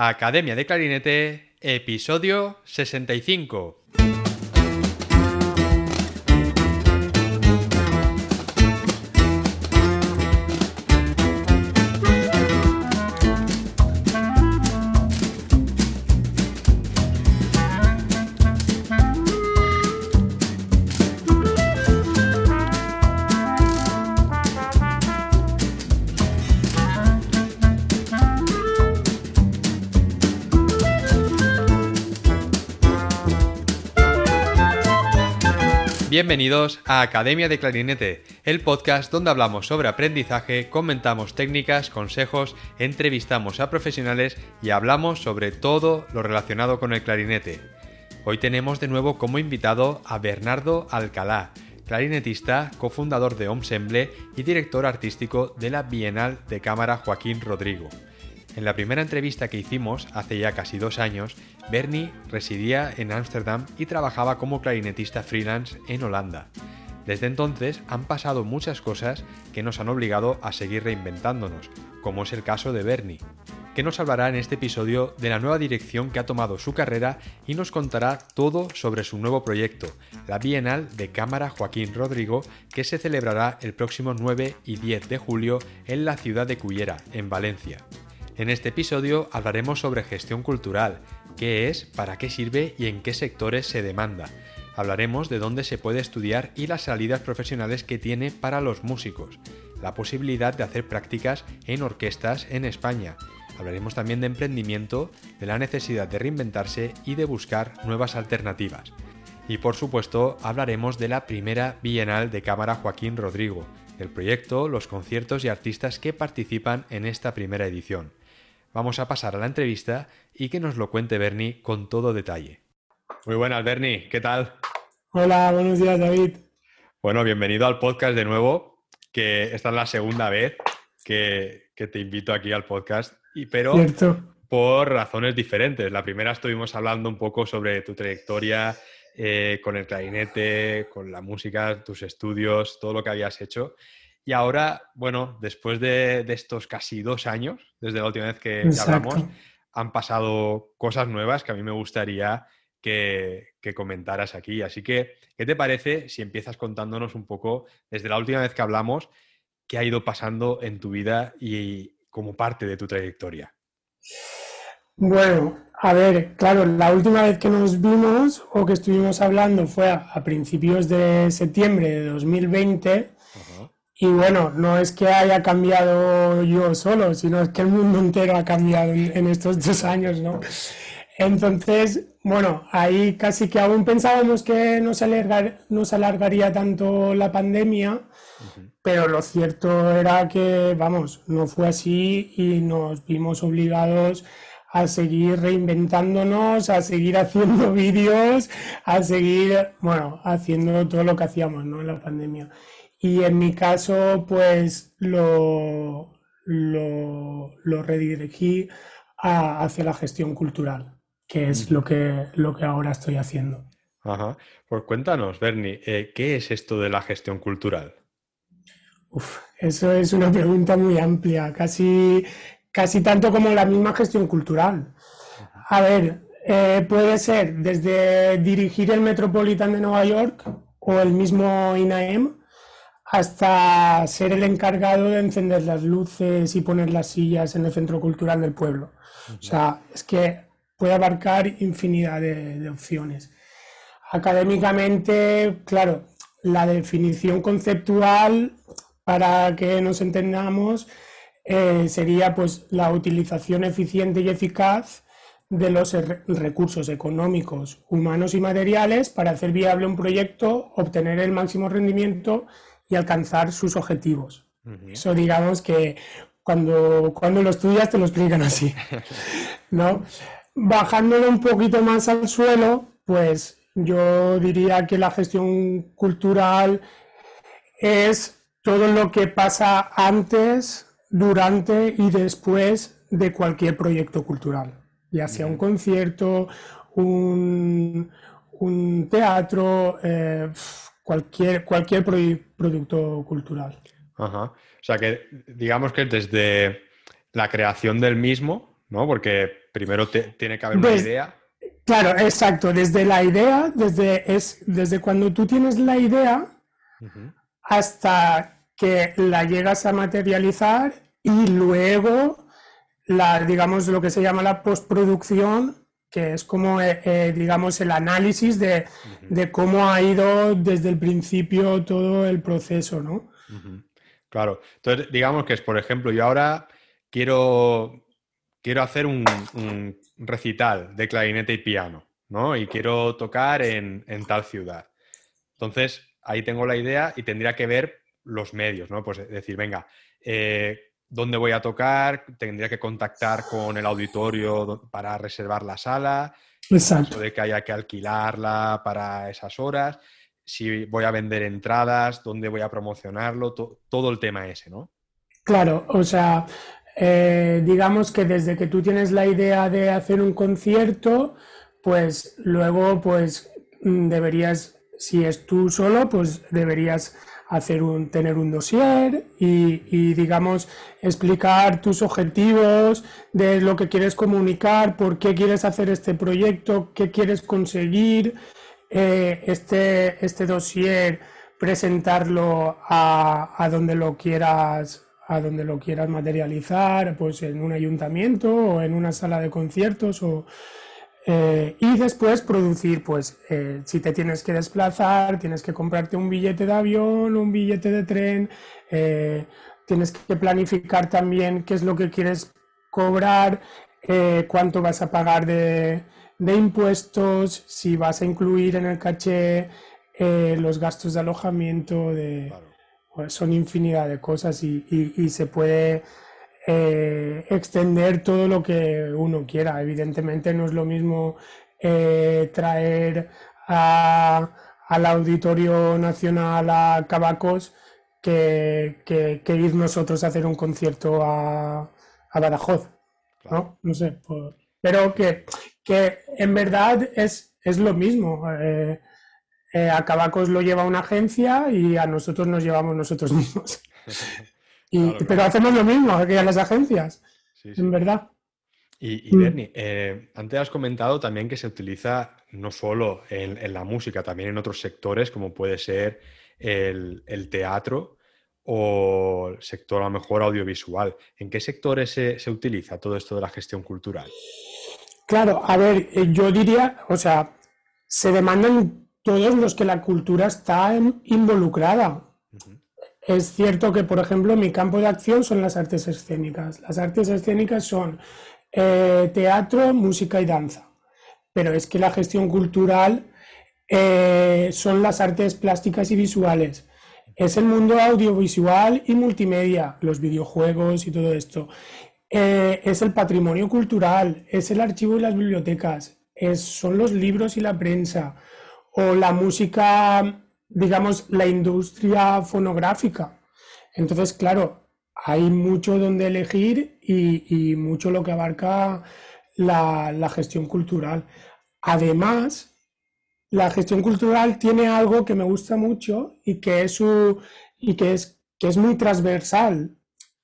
Academia de Clarinete, episodio 65. Bienvenidos a Academia de Clarinete, el podcast donde hablamos sobre aprendizaje, comentamos técnicas, consejos, entrevistamos a profesionales y hablamos sobre todo lo relacionado con el clarinete. Hoy tenemos de nuevo como invitado a Bernardo Alcalá, clarinetista, cofundador de Ensemble y director artístico de la Bienal de Cámara Joaquín Rodrigo. En la primera entrevista que hicimos, hace ya casi dos años, Bernie residía en Ámsterdam y trabajaba como clarinetista freelance en Holanda. Desde entonces han pasado muchas cosas que nos han obligado a seguir reinventándonos, como es el caso de Bernie, que nos hablará en este episodio de la nueva dirección que ha tomado su carrera y nos contará todo sobre su nuevo proyecto, la Bienal de Cámara Joaquín Rodrigo, que se celebrará el próximo 9 y 10 de julio en la ciudad de Cullera, en Valencia. En este episodio hablaremos sobre gestión cultural, qué es, para qué sirve y en qué sectores se demanda. Hablaremos de dónde se puede estudiar y las salidas profesionales que tiene para los músicos, la posibilidad de hacer prácticas en orquestas en España. Hablaremos también de emprendimiento, de la necesidad de reinventarse y de buscar nuevas alternativas. Y por supuesto hablaremos de la primera Bienal de Cámara Joaquín Rodrigo, el proyecto, los conciertos y artistas que participan en esta primera edición vamos a pasar a la entrevista y que nos lo cuente Bernie con todo detalle. Muy buenas, Bernie, ¿qué tal? Hola, buenos días, David. Bueno, bienvenido al podcast de nuevo, que esta es la segunda vez que, te invito aquí al podcast, y, pero por razones diferentes. La primera estuvimos hablando un poco sobre tu trayectoria eh, con el clarinete, con la música, tus estudios, todo lo que habías hecho. Y ahora, bueno, después de, estos casi dos años, desde la última vez que, hablamos, han pasado cosas nuevas que a mí me gustaría que, comentaras aquí. Así que, ¿qué te parece si empiezas contándonos un poco, desde la última vez que hablamos, qué ha ido pasando en tu vida y como parte de tu trayectoria? Bueno, a ver, claro, la última vez que nos vimos o que estuvimos hablando fue a, principios de septiembre de 2020. Y bueno, no es que haya cambiado yo solo, sino es que el mundo entero ha cambiado en, estos dos años, ¿no? Entonces, bueno, ahí casi que aún pensábamos que no se, alargaría tanto la pandemia, pero lo cierto era que, vamos, no fue así y nos vimos obligados a seguir reinventándonos, a seguir haciendo vídeos, a seguir, bueno, haciendo todo lo que hacíamos, ¿no? En la pandemia. Y en mi caso, pues lo, lo, redirigí hacia la gestión cultural, que es lo que, lo que ahora estoy haciendo. Ajá. Pues cuéntanos, Bernie, eh, ¿qué es esto de la gestión cultural? Uf, eso es una pregunta muy amplia, casi, casi tanto como la misma gestión cultural. A ver, eh, puede ser desde dirigir el Metropolitan de Nueva York o el mismo INAEM, hasta ser el encargado de encender las luces y poner las sillas en el centro cultural del pueblo. O sea, es que puede abarcar infinidad de, opciones. Académicamente, claro, la definición conceptual, para que nos entendamos, eh, sería pues la utilización eficiente y eficaz de los recursos económicos, humanos y materiales para hacer viable un proyecto, obtener el máximo rendimiento y alcanzar sus objetivos. Eso digamos que cuando, cuando lo estudias te lo explican así. ¿no? Bajándolo un poquito más al suelo, pues yo diría que la gestión cultural es todo lo que pasa antes, durante y después de cualquier proyecto cultural, ya sea un concierto, un, un teatro, eh, cualquier, cualquier producto cultural. Ajá. O sea que digamos que desde la creación del mismo, ¿no? Porque Primero tiene que haber una idea. Claro, exacto. Desde la idea, desde, es, desde cuando tú tienes la idea hasta que la llegas a materializar y luego la, digamos, lo que se llama la postproducción, que es como, eh, eh, digamos, el análisis de, cómo ha ido desde el principio todo el proceso, ¿no? Claro. Entonces, digamos que es, por ejemplo, yo ahora quiero, quiero hacer un, recital de clarinete y piano, ¿no? Y quiero tocar en, tal ciudad. Entonces, ahí tengo la idea y tendría que ver los medios, ¿no? Pues decir, venga, eh, ¿dónde voy a tocar? Tendría que contactar con el auditorio para reservar la sala. Exacto. De que haya que alquilarla para esas horas. Si voy a vender entradas, dónde voy a promocionarlo, todo el tema ese, ¿no? Claro, o sea, eh, digamos que desde que tú tienes la idea de hacer un concierto, pues luego pues mm, deberías, si es tú solo, pues deberías hacer un, tener un dossier y, digamos explicar tus objetivos de lo que quieres comunicar, por qué quieres hacer este proyecto, qué quieres conseguir, eh, este, este dossier presentarlo a, a donde lo quieras a donde lo quieras materializar, pues en un ayuntamiento o en una sala de conciertos o, eh, y después producir, pues eh, si te tienes que desplazar, tienes que comprarte un billete de avión, un billete de tren, eh, tienes que planificar también qué es lo que quieres cobrar, cuánto vas a pagar de, impuestos, si vas a incluir en el caché los gastos de alojamiento, de pues son infinidad de cosas y, se puede eh, extender todo lo que uno quiera. Evidentemente no es lo mismo eh, traer al Auditorio Nacional a Cabacos que, ir nosotros a hacer un concierto a, Badajoz. ¿no? no sé, pero que, que en verdad es, es lo mismo. Eh, a Cabacos lo lleva una agencia y a nosotros nos llevamos nosotros mismos. Pero hacemos lo mismo que a las agencias, en verdad. Y, mm. Bernie, eh, antes has comentado también que se utiliza no solo en, la música, también en otros sectores, como puede ser el, teatro o el sector a lo mejor audiovisual. ¿En qué sectores se, se, utiliza todo esto de la gestión cultural? Claro, a ver, eh, yo diría, o sea, se demandan todos los que la cultura está involucrada. Es cierto que, por ejemplo, mi campo de acción son las artes escénicas. Las artes escénicas son eh, teatro, música y danza. Pero es que la gestión cultural eh, son las artes plásticas y visuales. Es el mundo audiovisual y multimedia, los videojuegos y todo esto. Eh, es el patrimonio cultural, es el archivo y las bibliotecas, son los libros y la prensa, o la música, digamos, la industria fonográfica. Entonces, claro, hay mucho donde elegir y, mucho lo que abarca la, gestión cultural. Además, la gestión cultural tiene algo que me gusta mucho y que es, y que es, que es muy transversal,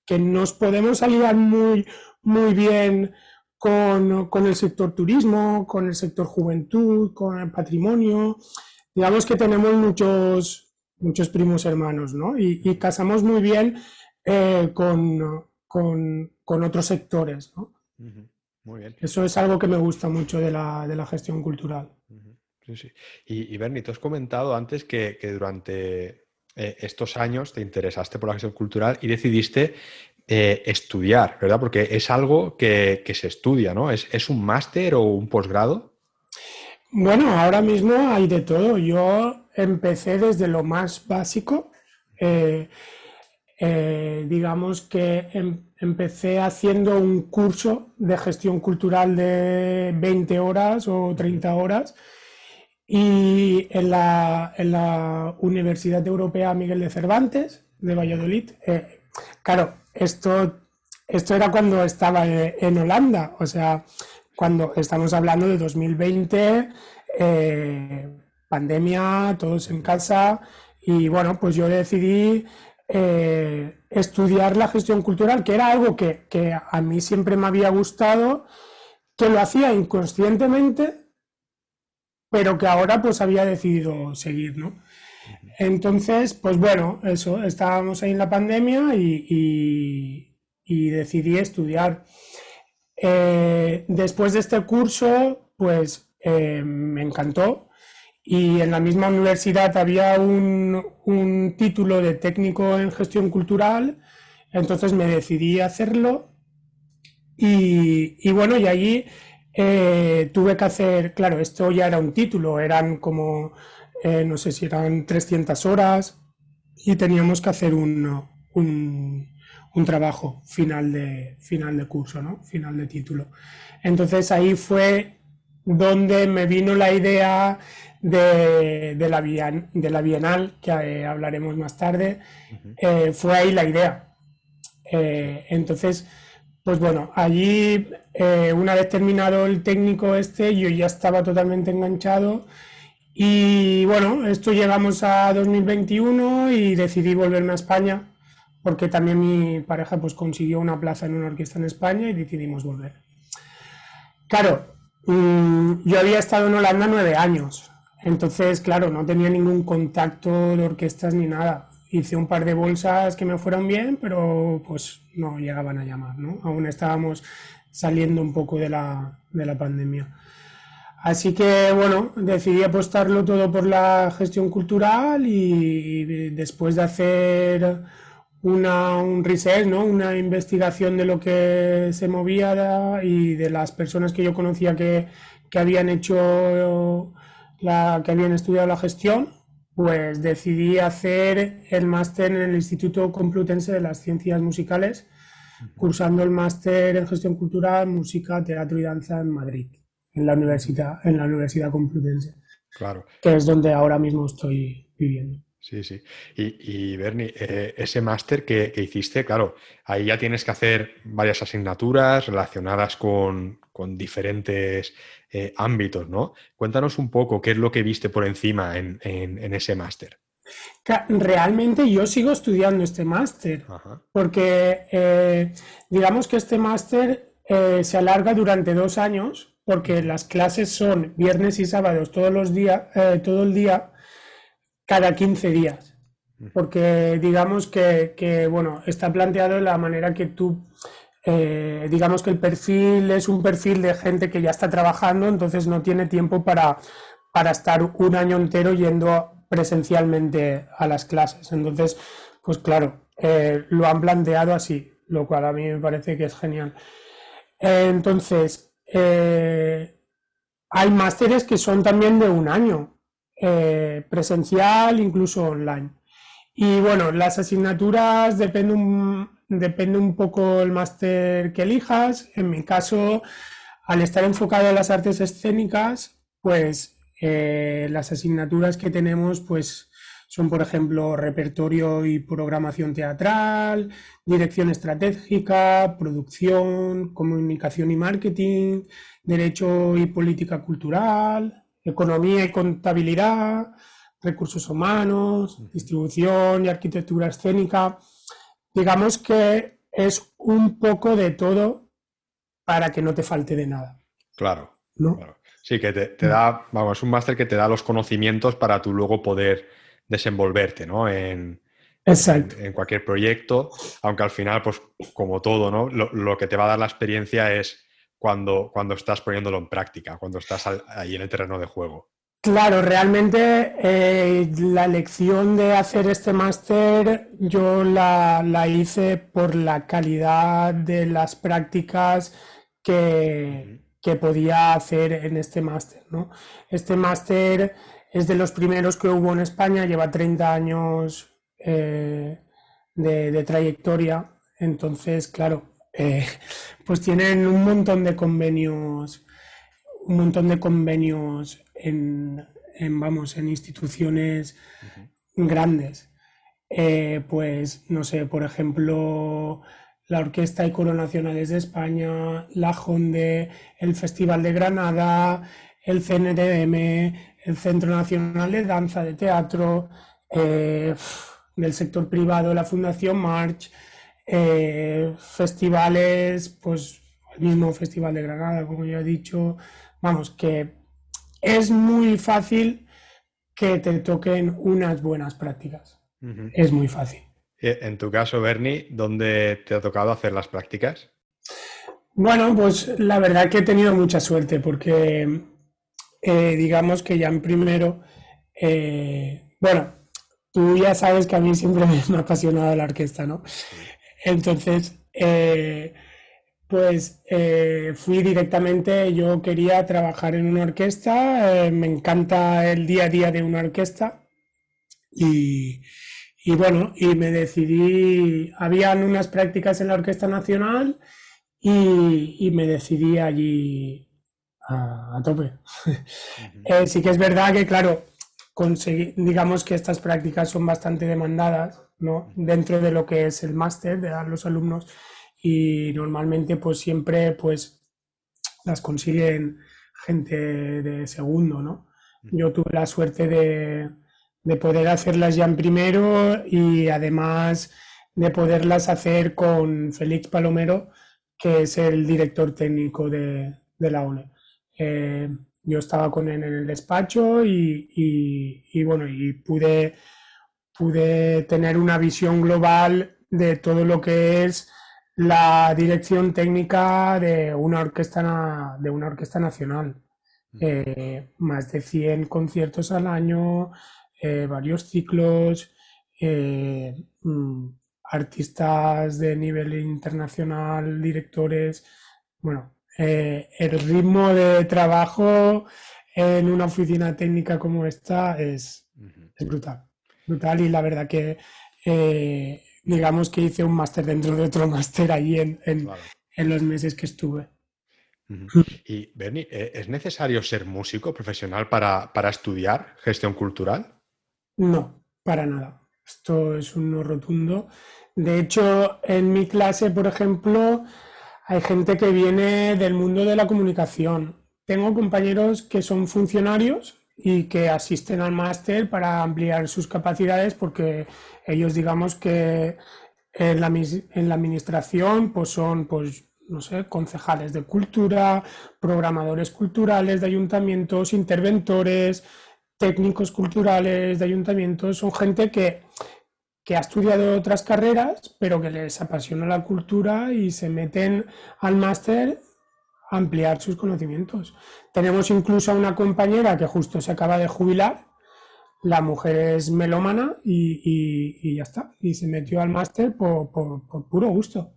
que nos podemos aliar muy, muy bien con, el sector turismo, con el sector juventud, con el patrimonio. Digamos que tenemos muchos, muchos primos hermanos, ¿no? Y, casamos muy bien eh, con, otros sectores, ¿no? Muy bien. Eso es algo que me gusta mucho de la, gestión cultural. Sí, sí. Y, Bernie, tú has comentado antes que, durante eh, estos años te interesaste por la gestión cultural y decidiste eh, estudiar, ¿verdad? Porque es algo que, se estudia, ¿no? ¿Es, un máster o un posgrado? Bueno, ahora mismo hay de todo. Yo empecé desde lo más básico. Eh, eh, digamos que em, empecé haciendo un curso de gestión cultural de 20 horas o 30 horas y en la, en la Universidad Europea Miguel de Cervantes de Valladolid. claro, esto, esto era cuando estaba en Holanda, o sea, cuando estamos hablando de 2020, eh, pandemia, todos en casa, y bueno, pues yo decidí eh, estudiar la gestión cultural, que era algo que, a mí siempre me había gustado, que lo hacía inconscientemente, pero que ahora pues había decidido seguir, ¿no? Entonces, pues bueno, eso, estábamos ahí en la pandemia y, decidí estudiar. Eh, después de este curso, pues eh, me encantó. Y en la misma universidad había un, título de técnico en gestión cultural, entonces me decidí a hacerlo. Y, bueno, y allí eh, tuve que hacer, claro, esto ya era un título, eran como no sé si eran 300 horas y teníamos que hacer un, trabajo final de, final de curso, ¿no? final de título. Entonces ahí fue donde me vino la idea de, de, la, de la Bienal, que eh, hablaremos más tarde, eh, fue ahí la idea. entonces, pues bueno, allí, una vez terminado el técnico este, yo ya estaba totalmente enganchado y bueno, esto llegamos a 2021 y decidí volverme a España porque también mi pareja pues consiguió una plaza en una orquesta en España y decidimos volver. Claro, mm, yo había estado en Holanda nueve años, entonces claro, no tenía ningún contacto de orquestas ni nada. Hice un par de bolsas que me fueron bien, pero pues no llegaban a llamar, ¿no? Aún estábamos saliendo un poco de la, de la pandemia. Así que bueno, decidí apostarlo todo por la gestión cultural y después de hacer una, un research, ¿no? una investigación de lo que se movía y de las personas que yo conocía que, habían hecho la, que habían estudiado la gestión, pues decidí hacer el máster en el Instituto Complutense de las Ciencias Musicales, cursando el máster en gestión cultural, música, teatro y danza en Madrid en la universidad, en la Universidad Complutense. Claro. Que es donde ahora mismo estoy viviendo. Sí, sí. Y, Bernie, eh, ese máster que, hiciste, claro, ahí ya tienes que hacer varias asignaturas relacionadas con, diferentes eh, ámbitos, ¿no? Cuéntanos un poco qué es lo que viste por encima en, ese máster. Realmente yo sigo estudiando este máster, porque eh, digamos que este máster se alarga durante dos años porque las clases son viernes y sábados todos los días, eh, todo el día, cada 15 días. Porque digamos que, bueno, está planteado de la manera que tú, eh, digamos que el perfil es un perfil de gente que ya está trabajando, entonces no tiene tiempo para, para estar un año entero yendo presencialmente a las clases. Entonces, pues claro, eh, lo han planteado así, lo cual a mí me parece que es genial. entonces, eh, hay másteres que son también de un año, eh, presencial, incluso online. Y bueno, las asignaturas depende un, depende un poco el máster que elijas. En mi caso, al estar enfocado en las artes escénicas, pues eh, las asignaturas que tenemos, pues son, por ejemplo, repertorio y programación teatral, dirección estratégica, producción, comunicación y marketing, derecho y política cultural, economía y contabilidad, recursos humanos, distribución y arquitectura escénica. Digamos que es un poco de todo para que no te falte de nada. Claro. Sí, que te, te da, vamos, es un máster que te da los conocimientos para tú luego poder desenvolverte, ¿no? En, En, cualquier proyecto, aunque al final, pues como todo, ¿no? Lo, que te va a dar la experiencia es cuando, cuando estás poniéndolo en práctica, cuando estás ahí en el terreno de juego. Claro, realmente eh, la elección de hacer este máster yo la, la, hice por la calidad de las prácticas que, que podía hacer en este máster. ¿no? Este máster es de los primeros que hubo en España, lleva 30 años eh, de, trayectoria, entonces, claro, eh, pues tienen un montón de convenios, un montón de convenios en, vamos, en instituciones grandes. Eh, pues, no sé, por ejemplo, la Orquesta y Coro Nacionales de España, la JONDE, el Festival de Granada, el CNDM, el Centro Nacional de Danza, de Teatro, eh, del sector privado, la Fundación March, eh, festivales, pues al mismo Festival de Granada, como ya he dicho. Vamos, que es muy fácil que te toquen unas buenas prácticas. Es muy fácil. En tu caso, Bernie, ¿dónde te ha tocado hacer las prácticas? Bueno, pues la verdad que he tenido mucha suerte porque eh, digamos que ya en primero, eh, bueno, tú ya sabes que a mí siempre me ha apasionado la orquesta, ¿no? Entonces, eh, pues fui directamente, yo quería trabajar en una orquesta, me encanta el día a día de una orquesta y, y bueno, y me decidí, habían unas prácticas en la Orquesta Nacional y, y me decidí allí a, tope. Eh, sí que es verdad que, claro, digamos que estas prácticas son bastante demandadas, ¿no? Dentro de lo que es el máster de los alumnos y normalmente pues siempre pues las consiguen gente de segundo, ¿no? Yo tuve la suerte de, de poder hacerlas ya en primero y además de poderlas hacer con Félix Palomero, que es el director técnico de, de la ONE. Eh, yo estaba con él en el despacho y, bueno, y pude, pude tener una visión global de todo lo que es la dirección técnica de una orquesta, de una orquesta nacional. Eh, más de 100 conciertos al año, eh, varios ciclos, mm, artistas de nivel internacional, directores, bueno, eh, el ritmo de trabajo en una oficina técnica como esta es, brutal. Brutal y la verdad que eh, digamos que hice un máster dentro de otro máster ahí en, en, los meses que estuve. Y Bernie, ¿e-, ¿es necesario ser músico profesional para, para, estudiar gestión cultural? No, para nada. Esto es un no rotundo. De hecho, en mi clase, por ejemplo, hay gente que viene del mundo de la comunicación. Tengo compañeros que son funcionarios y que asisten al máster para ampliar sus capacidades porque ellos digamos que en la, en la administración pues son pues no sé, concejales de cultura, programadores culturales de ayuntamientos, interventores, técnicos culturales de ayuntamientos, son gente que que ha estudiado otras carreras, pero que les apasiona la cultura y se meten al máster a ampliar sus conocimientos. Tenemos incluso a una compañera que justo se acaba de jubilar, la mujer es melómana y, ya está, y se metió al máster por, puro gusto.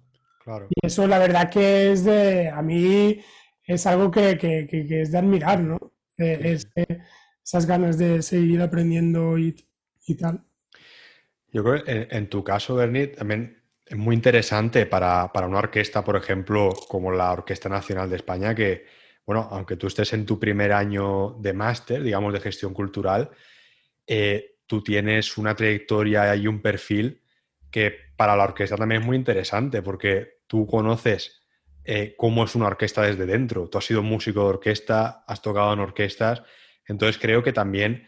Y eso la verdad que es de, a mí es algo que, es de admirar, ¿no? Eh, esas ganas de seguir aprendiendo y tal. Yo creo que en, tu caso, Bernie, también es muy interesante para, una orquesta, por ejemplo, como la Orquesta Nacional de España, que, bueno, aunque tú estés en tu primer año de máster, digamos, de gestión cultural, eh, tú tienes una trayectoria y un perfil que para la orquesta también es muy interesante, porque tú conoces eh, cómo es una orquesta desde dentro. Tú has sido músico de orquesta, has tocado en orquestas, entonces creo que también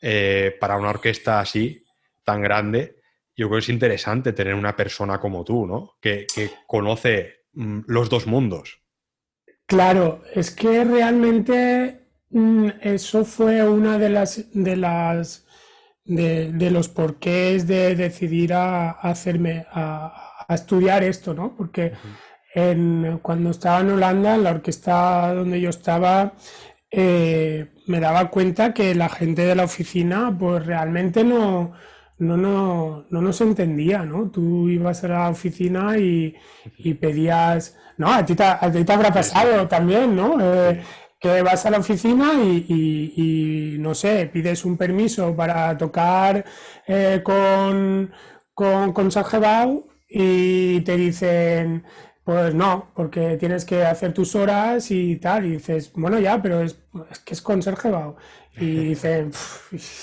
eh, para una orquesta así tan grande, yo creo que es interesante tener una persona como tú, ¿no? Que, conoce mm, los dos mundos. Claro, es que realmente mm, eso fue una de las de las de, los porqués de decidir a, hacerme a, estudiar esto, ¿no? Porque cuando estaba en Holanda, en la orquesta donde yo estaba, eh, me daba cuenta que la gente de la oficina, pues realmente no, no, no, no nos entendía, ¿no? Tú ibas a la oficina y, pedías, no, a ti, te, habrá pasado también, ¿no? Eh, que vas a la oficina y, no sé, pides un permiso para tocar eh, con, con, con y te dicen, pues no, porque tienes que hacer tus horas y tal. Y dices, bueno, ya, pero es, que es con Sergio Y dicen,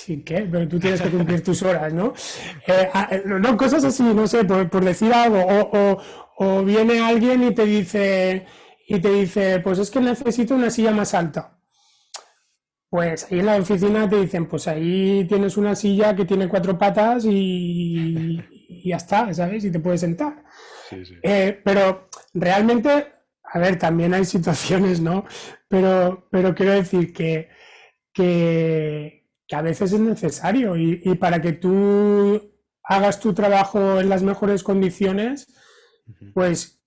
¿y qué? Pero tú tienes que cumplir tus horas, ¿no? Eh, ah, eh, no, cosas así, no sé, por, decir algo. O, o, viene alguien y te dice, y te dice, pues es que necesito una silla más alta. Pues ahí en la oficina te dicen, pues ahí tienes una silla que tiene cuatro patas y, y ya está, ¿sabes? Y te puedes sentar. Eh, pero realmente a ver, también hay situaciones, ¿no? Pero, pero quiero decir que, que, a veces es necesario y, y, para que tú hagas tu trabajo en las mejores condiciones, pues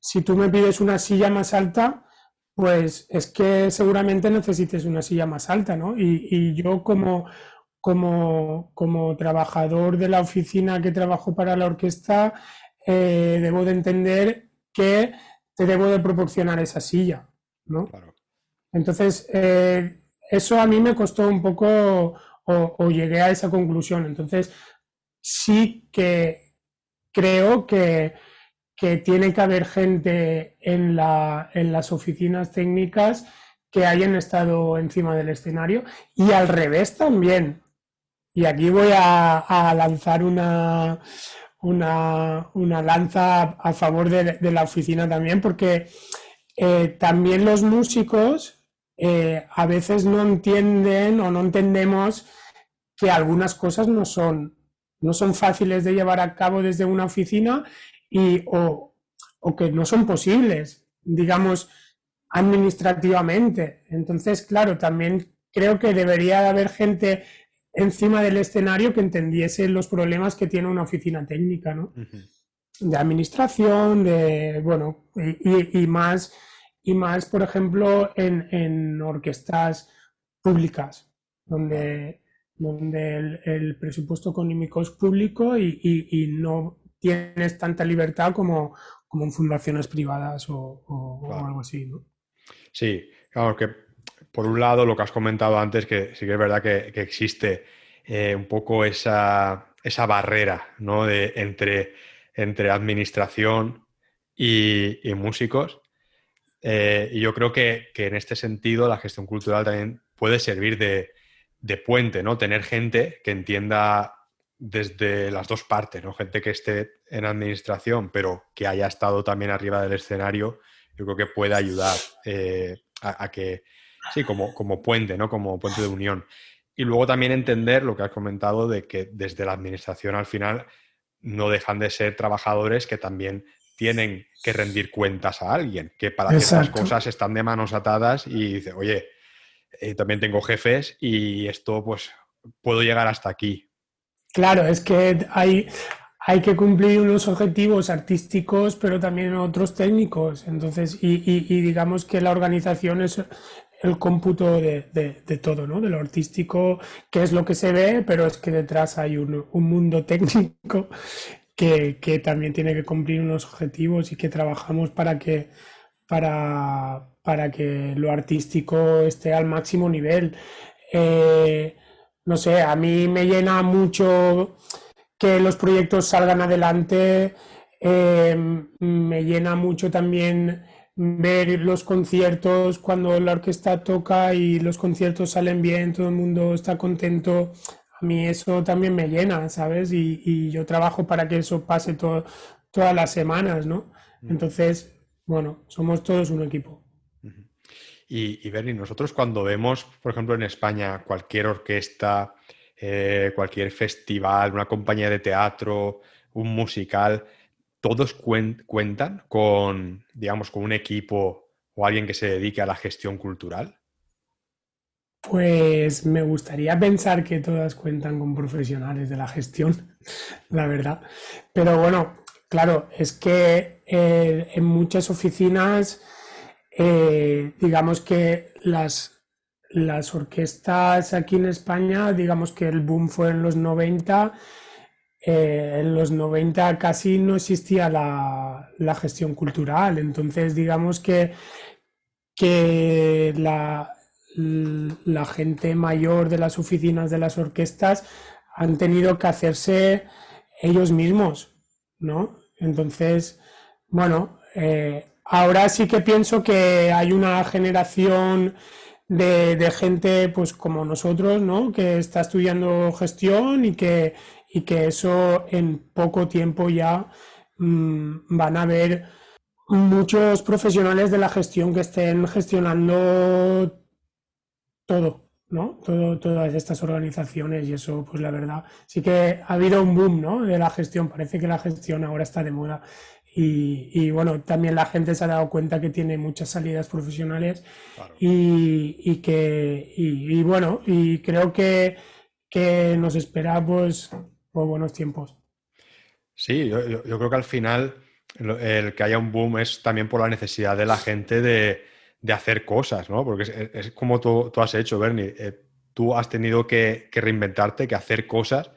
si tú me pides una silla más alta, pues es que seguramente necesites una silla más alta, ¿no? Y, y yo como, como, como, trabajador de la oficina que trabajo para la orquesta, eh, debo de entender que te debo de proporcionar esa silla, ¿no? Entonces, eh, eso a mí me costó un poco o, llegué a esa conclusión. Entonces, sí que creo que, tiene que haber gente en, la, en las oficinas técnicas que hayan estado encima del escenario y al revés también. Y aquí voy a lanzar una, una, lanza a, favor de, la oficina también, porque eh, también los músicos eh, a veces no entienden o no entendemos que algunas cosas no son, no son fáciles de llevar a cabo desde una oficina y, o, o que no son posibles, digamos, administrativamente. Entonces, claro, también creo que debería de haber gente encima del escenario que entendiese los problemas que tiene una oficina técnica, ¿no? De administración, de, bueno, y, más, y más, por ejemplo, en, orquestas públicas, donde, donde el, presupuesto económico es público y, no tienes tanta libertad como, como en fundaciones privadas o, algo así, ¿no? Sí, claro que por un lado, lo que has comentado antes, que sí que es verdad que, existe eh, un poco esa, barrera ¿no? de, entre, entre administración y, músicos. Eh, y yo creo que, en este sentido la gestión cultural también puede servir de, puente, ¿no? Tener gente que entienda desde las dos partes, ¿no? Gente que esté en administración, pero que haya estado también arriba del escenario, yo creo que puede ayudar eh, a, que Sí, como, como puente, ¿no? Como puente de unión. Y luego también entender lo que has comentado de que desde la administración al final no dejan de ser trabajadores que también tienen que rendir cuentas a alguien, que para esas cosas están de manos atadas y dice, oye, eh, también tengo jefes y esto pues puedo llegar hasta aquí. Claro, es que hay, hay que cumplir unos objetivos artísticos, pero también otros técnicos. Entonces, y, y digamos que la organización es, el cómputo de, de, todo, ¿no? De lo artístico, que es lo que se ve, pero es que detrás hay un, un mundo técnico que, que, también tiene que cumplir unos objetivos y que trabajamos para que, para, para que lo artístico esté al máximo nivel. Eh, no sé, a mí me llena mucho que los proyectos salgan adelante, eh, me llena mucho también ver los conciertos cuando la orquesta toca y los conciertos salen bien, todo el mundo está contento. A mí eso también me llena, ¿sabes? Y, yo trabajo para que eso pase todas las semanas, ¿no? Entonces, bueno, somos todos un equipo. Y, y Bernie, nosotros cuando vemos, por ejemplo, en España, cualquier orquesta, eh, cualquier festival, una compañía de teatro, un musical, todos cuentan con, digamos, con un equipo o alguien que se dedique a la gestión cultural? Pues me gustaría pensar que todas cuentan con profesionales de la gestión, la verdad. Pero bueno, claro, es que eh, en muchas oficinas, eh, digamos que las, las orquestas aquí en España, digamos que el boom fue en los 90 eh, en los 90 casi no existía la, gestión cultural, entonces digamos que, que la, gente mayor de las oficinas de las orquestas han tenido que hacerse ellos mismos, ¿no? Entonces, bueno, eh, ahora sí que pienso que hay una generación de, de, gente pues como nosotros, ¿no? Que está estudiando gestión y que, y que eso en poco tiempo ya mm, van a haber muchos profesionales de la gestión que estén gestionando todo, ¿no? Todo, todas estas organizaciones y eso, pues la verdad, sí que ha habido un boom, ¿no? De la gestión. Parece que la gestión ahora está de moda y, bueno, también la gente se ha dado cuenta que tiene muchas salidas profesionales y, que, y, bueno, y creo que, que nos espera pues buenos tiempos. Sí, yo, creo que al final el que haya un boom es también por la necesidad de la gente de, hacer cosas, ¿no? Porque es, como tú, has hecho, Bernie. Eh, tú has tenido que, que, reinventarte, que hacer cosas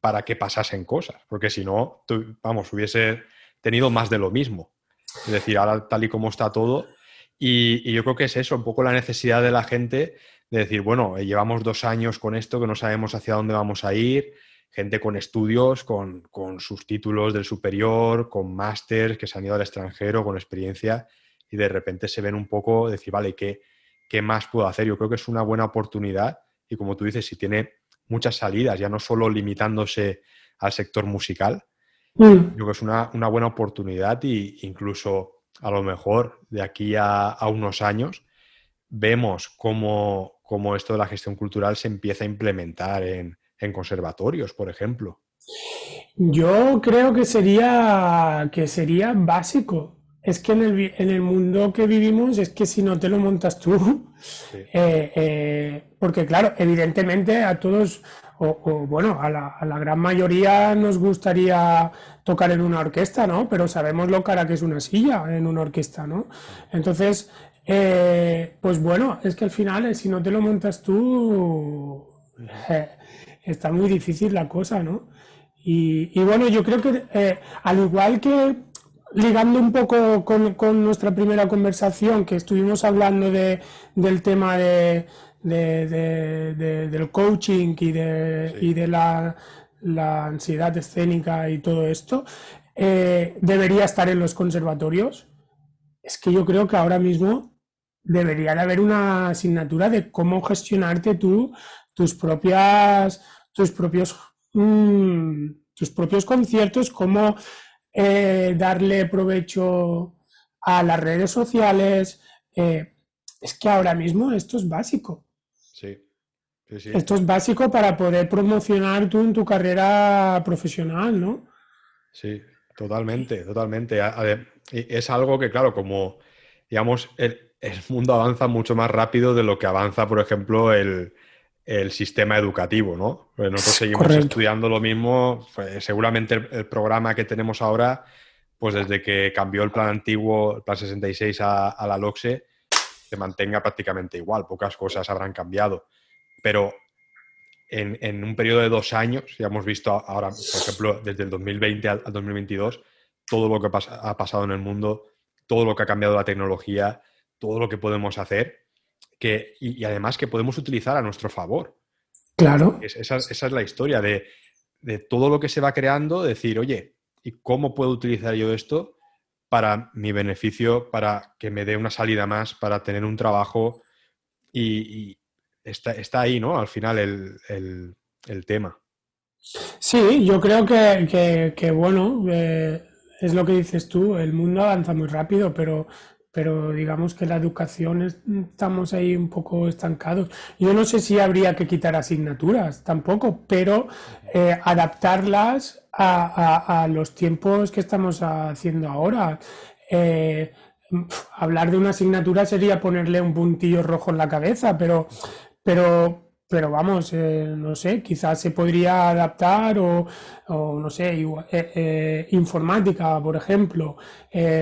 para que pasasen cosas. Porque si no, tú, vamos, hubiese tenido más de lo mismo. Es decir, ahora tal y como está todo. Y, yo creo que es eso, un poco la necesidad de la gente de decir, bueno, eh, llevamos dos años con esto, que no sabemos hacia dónde vamos a ir, gente con estudios, con, sus títulos del superior, con másters que se han ido al extranjero, con experiencia, y de repente se ven un poco, decir, vale, ¿qué, ¿qué más puedo hacer? Yo creo que es una buena oportunidad y como tú dices, si tiene muchas salidas, ya no solo limitándose al sector musical, Mm. Yo creo que es una, buena oportunidad e incluso a lo mejor de aquí a, unos años vemos cómo, esto de la gestión cultural se empieza a implementar en, conservatorios, por ejemplo. Yo creo que sería, que sería básico. Es que en el, mundo que vivimos es que si no te lo montas tú, eh, eh, porque claro, evidentemente a todos o, bueno, a la, gran mayoría nos gustaría tocar en una orquesta, ¿no? Pero sabemos lo cara que es una silla en una orquesta, ¿no? Entonces, eh, pues bueno, es que al final, si no te lo montas tú, está muy difícil la cosa, ¿no? Y, bueno, yo creo que al igual que ligando un poco con, nuestra primera conversación, que estuvimos hablando de, del tema de de, del coaching y de, y de la, ansiedad escénica y todo esto, eh, debería estar en los conservatorios. Es que yo creo que ahora mismo debería de haber una asignatura de cómo gestionarte tú tus propias, tus propios, mm, tus propios conciertos, cómo eh, darle provecho a las redes sociales. Eh, es que ahora mismo esto es básico. Esto es básico para poder promocionar tú en tu carrera profesional, ¿no? Sí, totalmente, totalmente. Es algo que, claro, como, digamos, el, mundo avanza mucho más rápido de lo que avanza, por ejemplo, el, sistema educativo, ¿no? Pues nosotros seguimos estudiando lo mismo, pues, seguramente el, programa que tenemos ahora, pues desde que cambió el plan antiguo, el plan 66 a, a la LOXE, se mantenga prácticamente igual, pocas cosas habrán cambiado pero en, un periodo de dos años, ya hemos visto ahora, por ejemplo, desde el 2020 al, 2022, todo lo que ha pasado en el mundo, todo lo que ha cambiado la tecnología, todo lo que podemos hacer, que, y, además que podemos utilizar a nuestro favor. Claro. esa, es la historia de, todo lo que se va creando, decir, oye, ¿y cómo puedo utilizar yo esto para mi beneficio, para que me dé una salida más, para tener un trabajo y, está, ahí, ¿no? Al final el, tema. Sí, yo creo que, bueno, eh, es lo que dices tú, el mundo avanza muy rápido, pero, pero digamos que la educación estamos ahí un poco estancados. Yo no sé si habría que quitar asignaturas tampoco, pero eh, adaptarlas a, los tiempos que estamos haciendo ahora. Eh, hablar de una asignatura sería ponerle un puntillo rojo en la cabeza, pero pero, pero vamos, eh, no sé, quizás se podría adaptar o, no sé, eh, eh, informática, por ejemplo.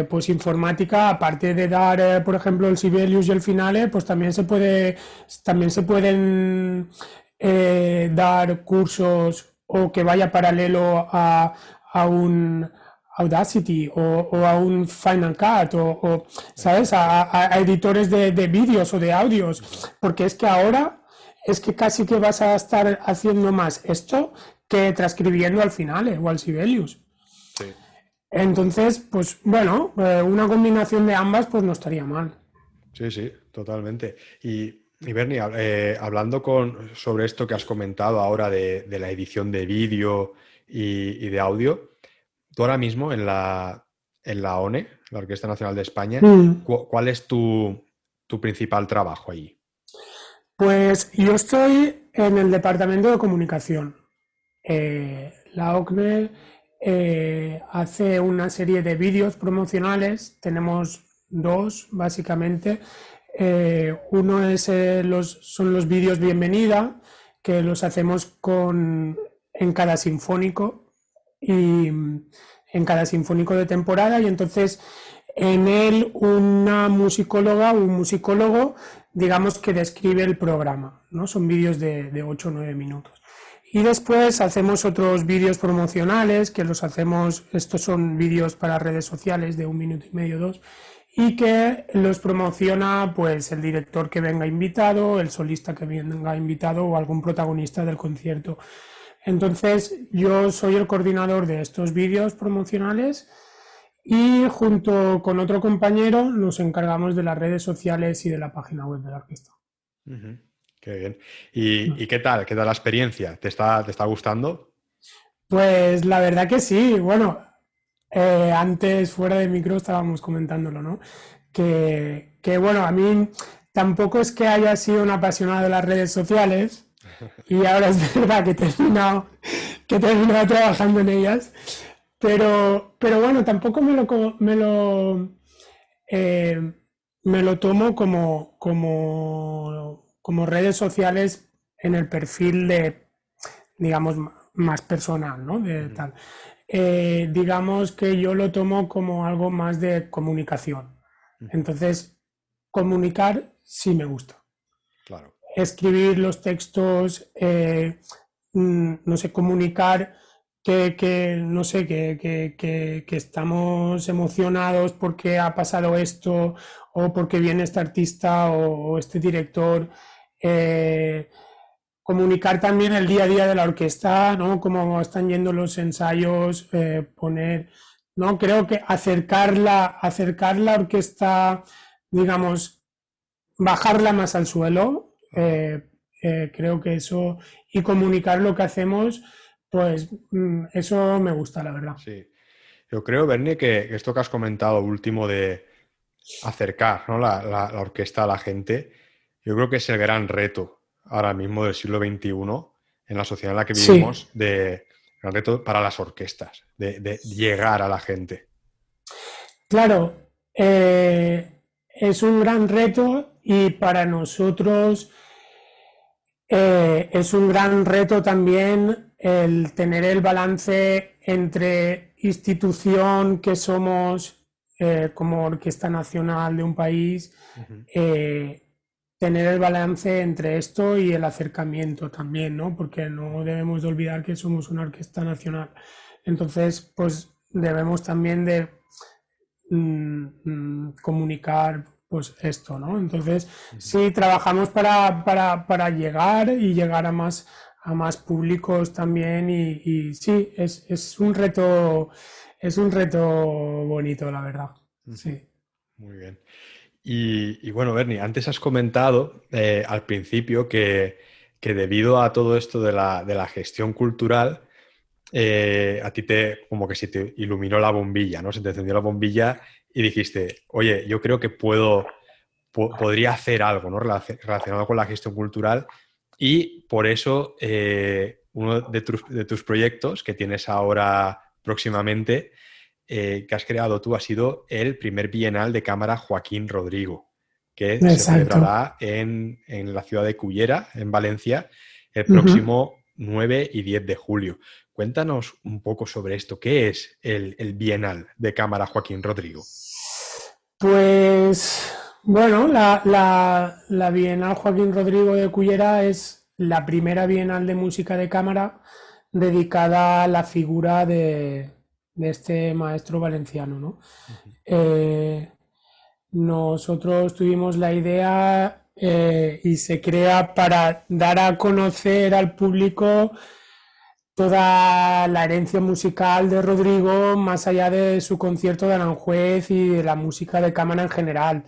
pues informática, aparte de dar, por ejemplo, el Sibelius y el Finale, pues también se puede, también se pueden dar cursos o que vaya paralelo a, un Audacity o, a un Final Cut o, ¿sabes? A, editores de, de vídeos o de audios, porque es que ahora es que casi que vas a estar haciendo más esto que transcribiendo al final eh, o al Sibelius. Entonces, pues bueno, eh, una combinación de ambas pues no estaría mal. Sí, sí, totalmente. Y, Bernie, eh, hablando con, sobre esto que has comentado ahora de, la edición de vídeo y, de audio, tú ahora mismo en la, en la ONE, la Orquesta Nacional de España, mm. ¿cuál es tu, tu principal trabajo allí? Pues yo estoy en el departamento de comunicación. Eh, la OCNE eh, hace una serie de vídeos promocionales. Tenemos dos, básicamente. Eh, uno es, los, son los vídeos bienvenida, que los hacemos con, en cada sinfónico y en cada sinfónico de temporada y entonces en él una musicóloga o un musicólogo digamos que describe el programa, ¿no? Son vídeos de, de 8 o 9 minutos. Y después hacemos otros vídeos promocionales, que los hacemos, estos son vídeos para redes sociales de un minuto y medio, dos, y que los promociona pues el director que venga invitado, el solista que venga invitado o algún protagonista del concierto. Entonces yo soy el coordinador de estos vídeos promocionales y junto con otro compañero nos encargamos de las redes sociales y de la página web de la orquesta. Qué bien. ¿Y, qué tal? ¿Qué tal la experiencia? ¿Te está, ¿Te está gustando? Pues la verdad que sí. Bueno, eh, antes fuera de micro estábamos comentándolo, ¿no? Que, que, bueno, a mí tampoco es que haya sido un apasionado de las redes sociales y ahora es verdad que he terminado, que he terminado trabajando en ellas, pero, pero bueno, tampoco me lo, me lo, eh, me lo tomo como, como, como redes sociales en el perfil de, digamos, más personal, ¿no? De, tal. Eh, digamos que yo lo tomo como algo más de comunicación. Entonces, comunicar sí me gusta. Claro. Escribir los textos, eh, mm, no sé, comunicar que, no sé, que, estamos emocionados porque ha pasado esto o porque viene este artista o, este director. Eh, comunicar también el día a día de la orquesta, ¿no? Cómo están yendo los ensayos, eh, poner, ¿no? Creo que acercarla, acercar la orquesta, digamos, bajarla más al suelo, eh, creo que eso, y comunicar lo que hacemos, pues mm, eso me gusta, la verdad. Sí. Yo creo, Bernie, que esto que has comentado último de acercar la, orquesta a la gente, yo creo que es el gran reto ahora mismo del siglo XXI en la sociedad en la que vivimos, de, el reto para las orquestas, de, llegar a la gente. Claro, eh, es un gran reto y para nosotros eh, es un gran reto también el tener el balance entre institución que somos eh, como Orquesta Nacional de un país, eh, tener el balance entre esto y el acercamiento también, ¿no? Porque no debemos de olvidar que somos una orquesta nacional. Entonces, pues debemos también de mm, mm, comunicar pues esto, ¿no? Entonces, sí, trabajamos para, para, para, llegar y llegar a más, a más públicos también y, sí, es, es, un reto, es un reto bonito, la verdad. Sí. Muy bien. Y, bueno, Bernie, antes has comentado eh, al principio que, que, debido a todo esto de la, de la gestión cultural, eh, a ti te como que se te iluminó la bombilla, ¿no? Se te encendió la bombilla y dijiste, oye, yo creo que puedo, podría hacer algo ¿no? relacionado con la gestión cultural y por eso eh, uno de tus, proyectos que tienes ahora próximamente, eh, que has creado tú, ha sido el primer bienal de cámara Joaquín Rodrigo, que se celebrará en, la ciudad de Cullera, en Valencia, el próximo 9 y 10 de julio. Cuéntanos un poco sobre esto. ¿Qué es el, Bienal de Cámara Joaquín Rodrigo? Pues bueno, la, Bienal Joaquín Rodrigo de Cullera es la primera Bienal de música de cámara dedicada a la figura de, este maestro valenciano. ¿no? Eh, nosotros tuvimos la idea eh, y se crea para dar a conocer al público toda la herencia musical de Rodrigo, más allá de su concierto de Aranjuez y de la música de cámara en general.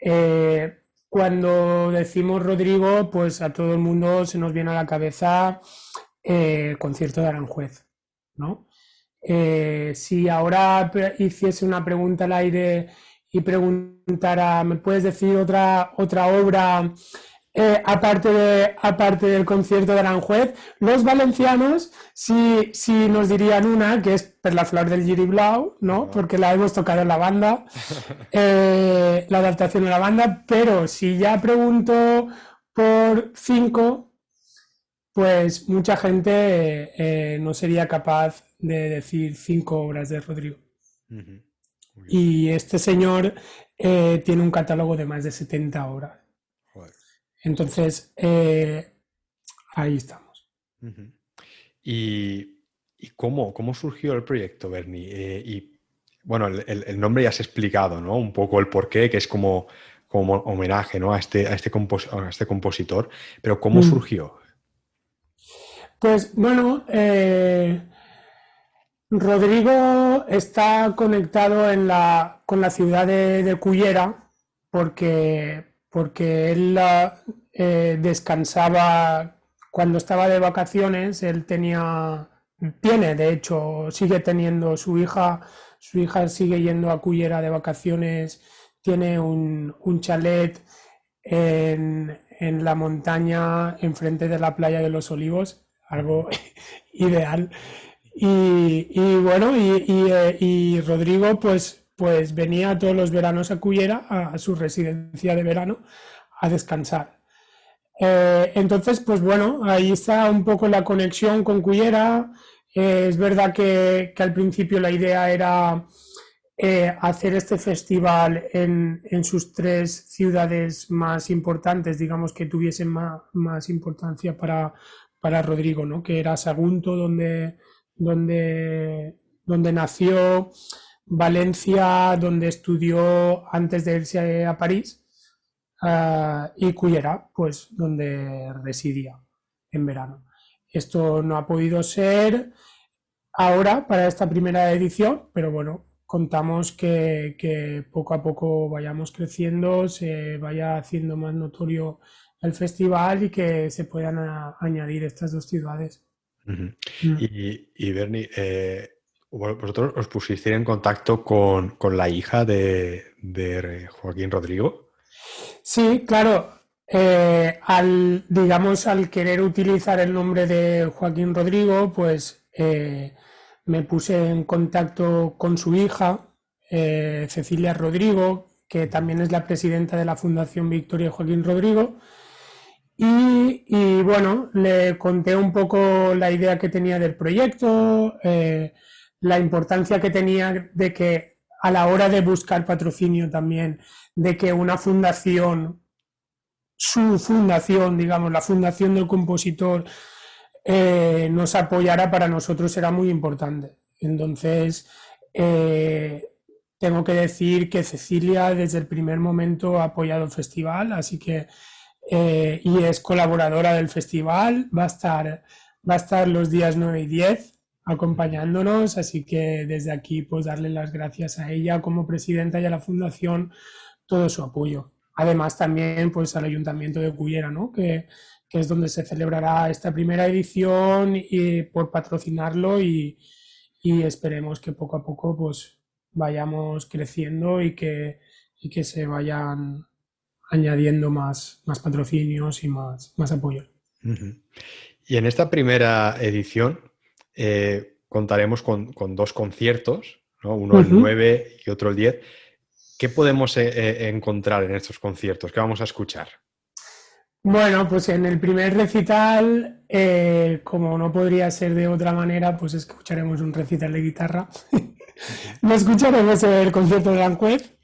Eh, cuando decimos Rodrigo, pues a todo el mundo se nos viene a la cabeza el eh, concierto de Aranjuez, ¿no? Eh, si ahora hiciese una pregunta al aire y preguntara, ¿me puedes decir otra, otra obra eh, aparte, aparte del concierto de Aranjuez, los valencianos sí, sí nos dirían una, que es Per la flor del Giri Blau, ¿no? Porque la hemos tocado en la banda, eh, la adaptación de la banda, pero si ya pregunto por cinco, pues mucha gente eh, no sería capaz de decir cinco obras de Rodrigo. Y este señor tiene un catálogo de más de 70 obras. Entonces, eh, ahí estamos. ¿Y, cómo, cómo, surgió el proyecto, Bernie? Eh, y bueno, el, nombre ya has explicado, ¿no? Un poco el porqué, que es como, como homenaje ¿no? a, este, a, este a este compositor, pero ¿cómo mm. surgió? Pues bueno, eh, Rodrigo está conectado en la, con la ciudad de, de Cullera porque porque él eh, descansaba cuando estaba de vacaciones, él tenía, tiene, de hecho, sigue teniendo su hija, su hija sigue yendo a Cullera de vacaciones, tiene un, chalet en, la montaña enfrente de la playa de los olivos, algo ideal. Y, bueno, y, y Rodrigo, pues pues venía todos los veranos a Cullera, a, su residencia de verano, a descansar. Eh, entonces, pues bueno, ahí está un poco la conexión con Cullera. Eh, es verdad que, al principio la idea era eh, hacer este festival en, sus tres ciudades más importantes, digamos que tuviesen más, importancia para, para, Rodrigo, ¿no? que era Sagunto, donde, donde, donde nació, Valencia, donde estudió antes de irse a París, ah, y Cullera, pues donde residía en verano. Esto no ha podido ser ahora para esta primera edición, pero bueno, contamos que, poco a poco vayamos creciendo, se vaya haciendo más notorio el festival y que se puedan añadir estas dos ciudades. Mm. Y, y Bernie, eh, vosotros os pusisteis en contacto con, la hija de, Joaquín Rodrigo. Sí, claro. Eh, al, digamos, al querer utilizar el nombre de Joaquín Rodrigo, pues eh, me puse en contacto con su hija, eh, Cecilia Rodrigo, que también es la presidenta de la Fundación Victoria Joaquín Rodrigo. Y, y, bueno, le conté un poco la idea que tenía del proyecto, la importancia que tenía de que a la hora de buscar patrocinio también, de que una fundación, su fundación, digamos, la fundación del compositor, eh, nos apoyara para nosotros era muy importante. Entonces, eh, tengo que decir que Cecilia desde el primer momento ha apoyado el festival, así que, eh, y es colaboradora del festival, va a estar, va a estar los días 9 y 10 acompañándonos, así que desde aquí pues darle las gracias a ella como presidenta y a la fundación todo su apoyo. Además también pues al Ayuntamiento de Cullera, ¿no? que, es donde se celebrará esta primera edición y por patrocinarlo y, esperemos que poco a poco pues vayamos creciendo y que, que se vayan añadiendo más, más patrocinios y más, más apoyo. Y en esta primera edición, eh, contaremos con, dos conciertos, uno el 9 y otro el 10. ¿Qué podemos eh, eh, encontrar en estos conciertos? ¿Qué vamos a escuchar? Bueno, pues en el primer recital, como no podría ser de otra manera, pues escucharemos un recital de guitarra. no escucharemos el concierto de Aranjuez,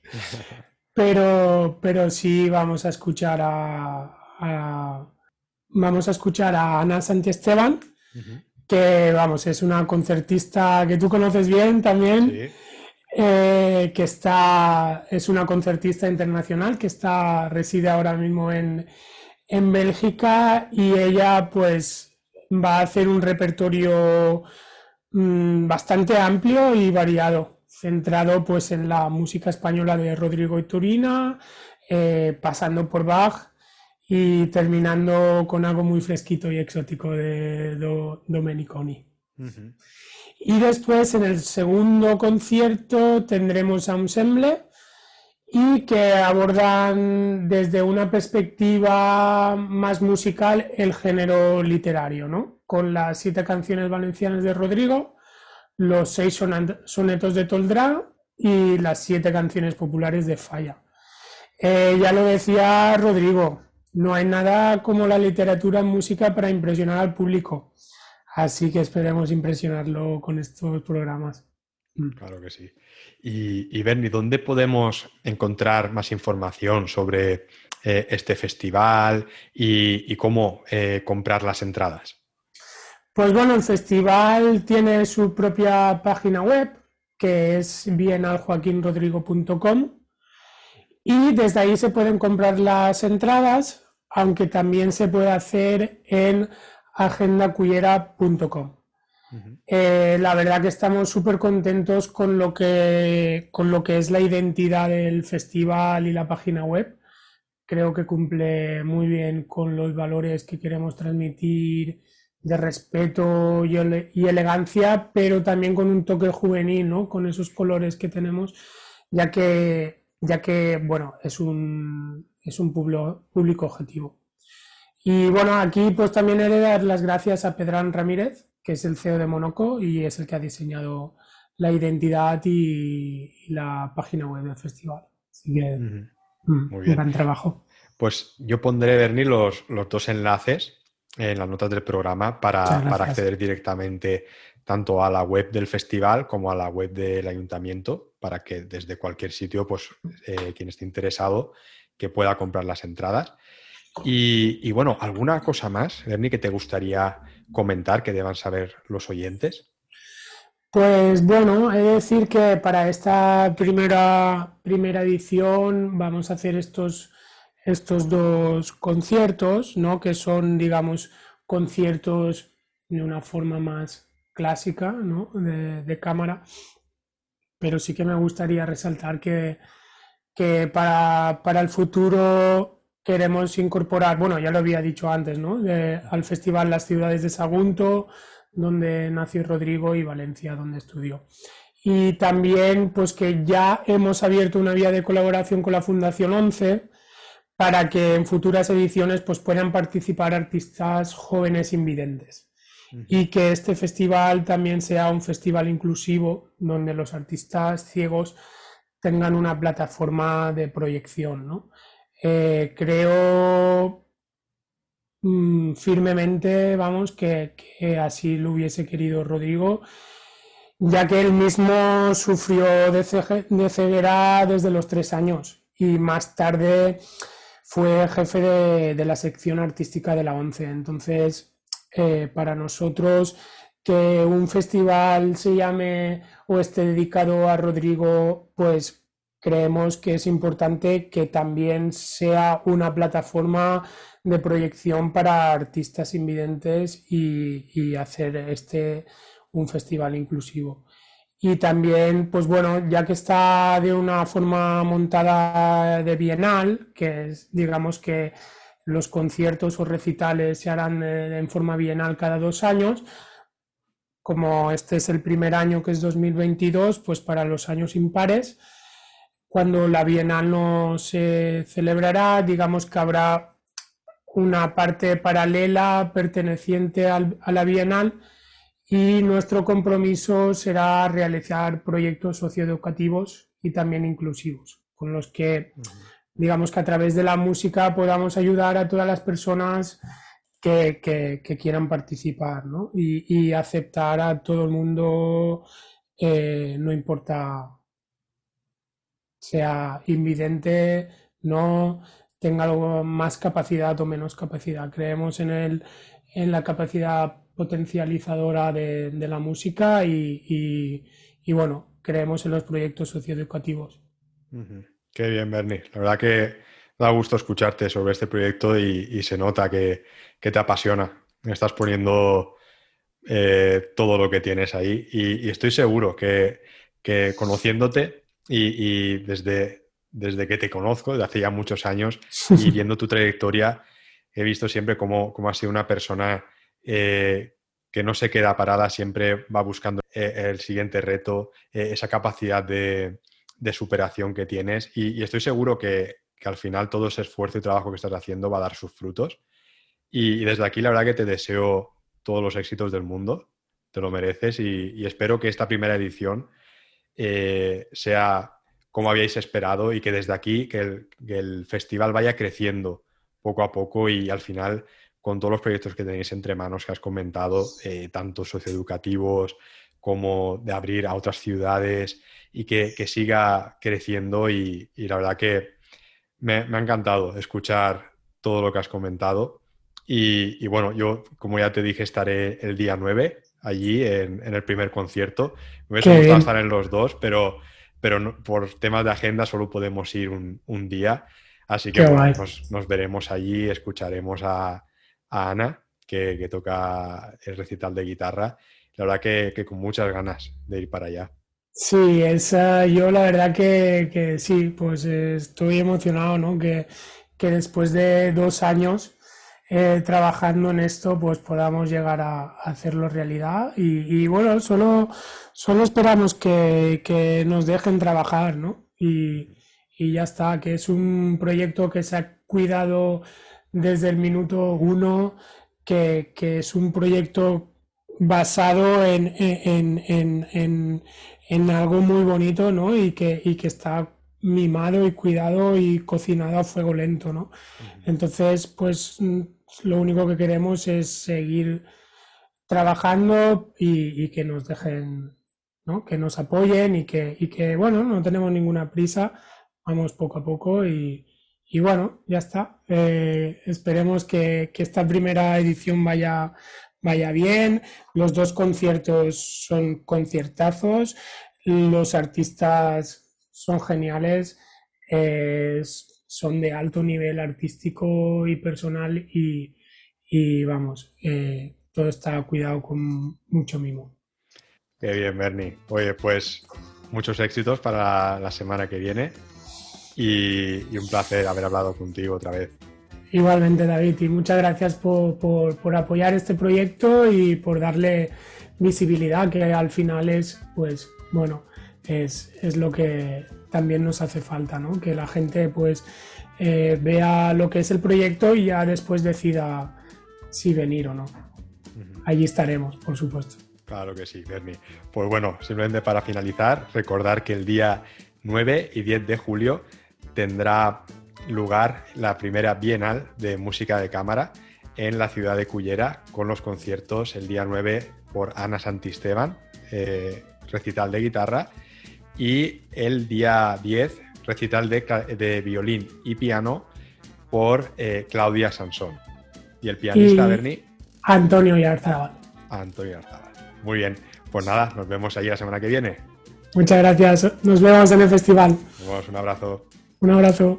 pero, pero sí vamos a escuchar a, vamos a escuchar a Ana Santiesteban, que vamos, es una concertista que tú conoces bien también, eh, que está, es una concertista internacional que está, reside ahora mismo en, en Bélgica y ella pues va a hacer un repertorio mm, bastante amplio y variado, centrado pues en la música española de Rodrigo Iturina, eh, pasando por Bach y terminando con algo muy fresquito y exótico de Domeniconi. Y después en el segundo concierto tendremos a Ensemble y que abordan desde una perspectiva más musical el género literario, ¿no? Con las siete canciones valencianas de Rodrigo, los seis sonetos de Toldrá y las siete canciones populares de Falla. Eh, ya lo decía Rodrigo, no hay nada como la literatura en música para impresionar al público, así que esperemos impresionarlo con estos programas. Mm. Claro que sí. Y, y Bernie, ¿dónde podemos encontrar más información sobre eh, este festival y, cómo eh, comprar las entradas? Pues bueno, el festival tiene su propia página web, que es bienaljoaquinrodrigo.com y desde ahí se pueden comprar las entradas, aunque también se puede hacer en agendacuyera.com. Eh, la verdad que estamos súper contentos con lo, que, con lo que es la identidad del festival y la página web. Creo que cumple muy bien con los valores que queremos transmitir de respeto y, elegancia, pero también con un toque juvenil, ¿no? Con esos colores que tenemos, ya que, ya que bueno, es un, es un público, público objetivo. Y bueno, aquí pues también he de dar las gracias a Pedrán Ramírez, que es el CEO de Monoco y es el que ha diseñado la identidad y, la página web del festival. Así que, mm, un gran trabajo. Pues yo pondré, Bernie, los, los dos enlaces en las notas del programa para, acceder directamente tanto a la web del festival como a la web del ayuntamiento para que desde cualquier sitio, pues eh, quien esté interesado, que pueda comprar las entradas. Y, bueno, ¿alguna cosa más, Bernie, que te gustaría comentar que deban saber los oyentes? Pues bueno, he de decir que para esta primera, primera edición vamos a hacer estos, estos dos conciertos, ¿no? que son, digamos, conciertos de una forma más clásica, ¿no? de, de cámara, pero sí que me gustaría resaltar que, que para, para el futuro queremos incorporar, bueno, ya lo había dicho antes, ¿no? al festival Las Ciudades de Sagunto, donde nació Rodrigo, y Valencia, donde estudió. Y también, pues que ya hemos abierto una vía de colaboración con la Fundación 11 para que en futuras ediciones pues, puedan participar artistas jóvenes invidentes. Y que este festival también sea un festival inclusivo, donde los artistas ciegos tengan una plataforma de proyección, ¿no? Eh, creo mm, firmemente, vamos, que, así lo hubiese querido Rodrigo, ya que él mismo sufrió de, ceguera desde los tres años y más tarde fue jefe de, la sección artística de la ONCE. Entonces, eh, para nosotros que un festival se llame o esté dedicado a Rodrigo, pues creemos que es importante que también sea una plataforma de proyección para artistas invidentes y, hacer este un festival inclusivo. Y también, pues bueno, ya que está de una forma montada de bienal, que es, digamos que los conciertos o recitales se harán eh, en forma bienal cada dos años, como este es el primer año que es 2022, pues para los años impares, cuando la Bienal no se celebrará, digamos que habrá una parte paralela perteneciente a la Bienal y nuestro compromiso será realizar proyectos socioeducativos y también inclusivos, con los que, digamos que a través de la música podamos ayudar a todas las personas que, quieran participar y, aceptar a todo el mundo, eh, no importa sea invidente, no tenga más capacidad o menos capacidad. Creemos en, el, en la capacidad potencializadora de, la música y, bueno, creemos en los proyectos socioeducativos. Qué bien, Bernie. La verdad que da gusto escucharte sobre este proyecto y, se nota que, te apasiona. Estás poniendo eh, todo lo que tienes ahí y, estoy seguro que, que conociéndote y, desde, desde que te conozco, desde hace ya muchos años, y viendo tu trayectoria, he visto siempre cómo, cómo has sido una persona eh, que no se queda parada, siempre va buscando eh, el siguiente reto, esa capacidad de, superación que tienes y, estoy seguro que, al final todo ese esfuerzo y trabajo que estás haciendo va a dar sus frutos. Y, desde aquí la verdad que te deseo todos los éxitos del mundo, te lo mereces y, espero que esta primera edición eh, sea como habíais esperado y que desde aquí que el, festival vaya creciendo poco a poco y al final con todos los proyectos que tenéis entre manos que has comentado, eh, tanto socioeducativos como de abrir a otras ciudades y que, siga creciendo y, la verdad que me, ha encantado escuchar todo lo que has comentado y, bueno, yo como ya te dije estaré el día 9 allí en, el primer concierto. Me hubiese gustado estar en los dos, pero pero por temas de agenda solo podemos ir un, día. Así que nos, veremos allí, escucharemos a, Ana, que, toca el recital de guitarra. La verdad que, con muchas ganas de ir para allá. Sí, esa, yo la verdad que, sí, pues estoy emocionado, ¿no? Que, que después de dos años eh, trabajando en esto, pues podamos llegar a, hacerlo realidad. Y, bueno, solo, solo esperamos que, nos dejen trabajar, ¿no? Y, ya está, que es un proyecto que se ha cuidado desde el minuto uno, que, es un proyecto basado en, en, algo muy bonito, ¿no? Y que, y que está mimado y cuidado y cocinado a fuego lento, ¿no? Entonces, pues lo único que queremos es seguir trabajando y, que nos dejen, ¿no? que nos apoyen y que, que, bueno, no tenemos ninguna prisa, vamos poco a poco y, bueno, ya está. Eh, esperemos que, esta primera edición vaya, vaya bien. Los dos conciertos son conciertazos, los artistas son geniales son de alto nivel artístico y personal y, vamos, eh, todo está cuidado con mucho mimo. Qué bien, Bernie. Oye, pues muchos éxitos para la semana que viene y, un placer haber hablado contigo otra vez. Igualmente, David, y muchas gracias por, por, apoyar este proyecto y por darle visibilidad, que al final es, pues, bueno, es, es lo que también nos hace falta, ¿no? Que la gente pues eh, vea lo que es el proyecto y ya después decida si venir o no. Allí estaremos, por supuesto. Claro que sí, Bernie. Pues bueno, simplemente para finalizar, recordar que el día 9 y 10 de julio tendrá lugar la primera Bienal de Música de Cámara en la ciudad de Cullera con los conciertos el día 9 por Ana Santisteban, eh, recital de guitarra, y el día 10 recital de, violín y piano por eh, Claudia Sansón. Y el pianista, Bernie. Antonio Yarzábal. Antonio Yarzábal. Muy bien. Pues nada, nos vemos ahí la semana que viene. Muchas gracias. Nos vemos en el festival. Nos vemos, un abrazo. Un abrazo.